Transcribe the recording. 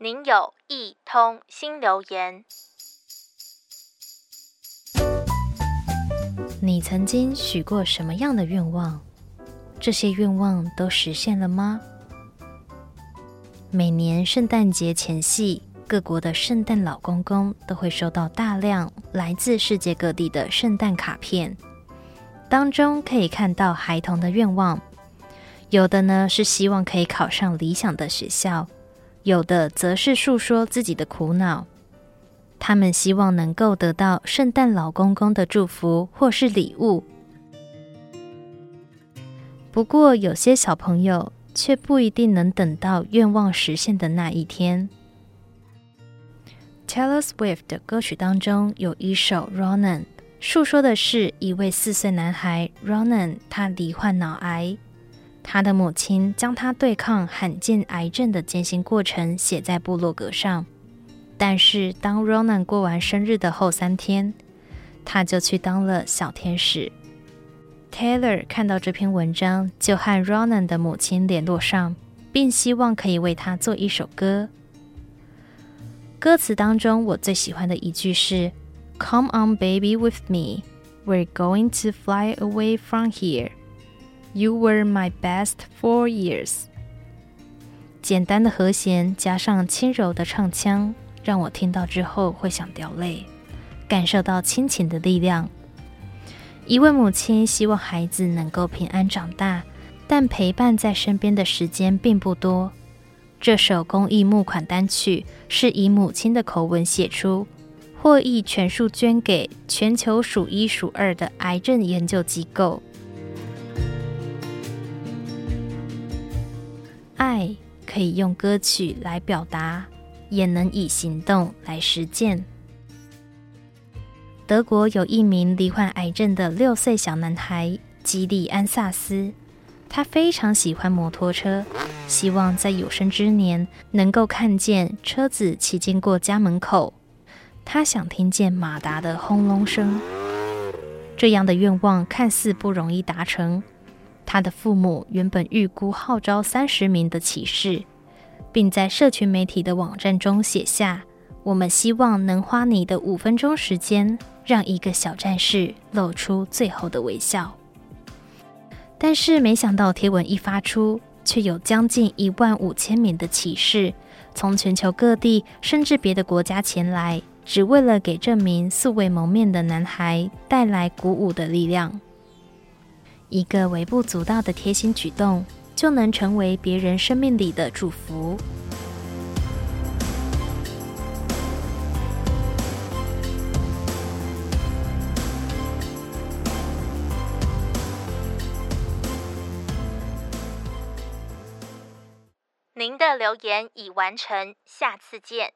您有一通新留言。你曾经许过什么样的愿望？这些愿望都实现了吗？每年圣诞节前夕，各国的圣诞老公公都会收到大量来自世界各地的圣诞卡片，当中可以看到孩童的愿望，有的呢是希望可以考上理想的学校。有的则是诉说自己的苦恼，他们希望能够得到圣诞老公公的祝福或是礼物。不过，有些小朋友却不一定能等到愿望实现的那一天。Taylor Swift 的歌曲当中有一首《Ronan》，诉说的是一位四岁男孩 Ronan，他罹患脑癌。他的母亲将他对抗罕见癌症的艰辛过程写在部落格上，但是当 Ronan 过完生日的后三天，他就去当了小天使。Taylor 看到这篇文章，就和 Ronan 的母亲联络上，并希望可以为他做一首歌。歌词当中，我最喜欢的一句是：“Come on, baby, with me, we're going to fly away from here.” You were my best four years。简单的和弦加上轻柔的唱腔，让我听到之后会想掉泪，感受到亲情的力量。一位母亲希望孩子能够平安长大，但陪伴在身边的时间并不多。这首公益募款单曲是以母亲的口吻写出，获益全数捐给全球数一数二的癌症研究机构。爱可以用歌曲来表达，也能以行动来实践。德国有一名罹患癌症的六岁小男孩吉利安萨斯，他非常喜欢摩托车，希望在有生之年能够看见车子骑经过家门口。他想听见马达的轰隆声。这样的愿望看似不容易达成。他的父母原本预估号召三十名的骑士，并在社群媒体的网站中写下：“我们希望能花你的五分钟时间，让一个小战士露出最后的微笑。”但是没想到贴文一发出，却有将近一万五千名的骑士从全球各地甚至别的国家前来，只为了给这名素未谋面的男孩带来鼓舞的力量。一个微不足道的贴心举动，就能成为别人生命里的祝福。您的留言已完成，下次见。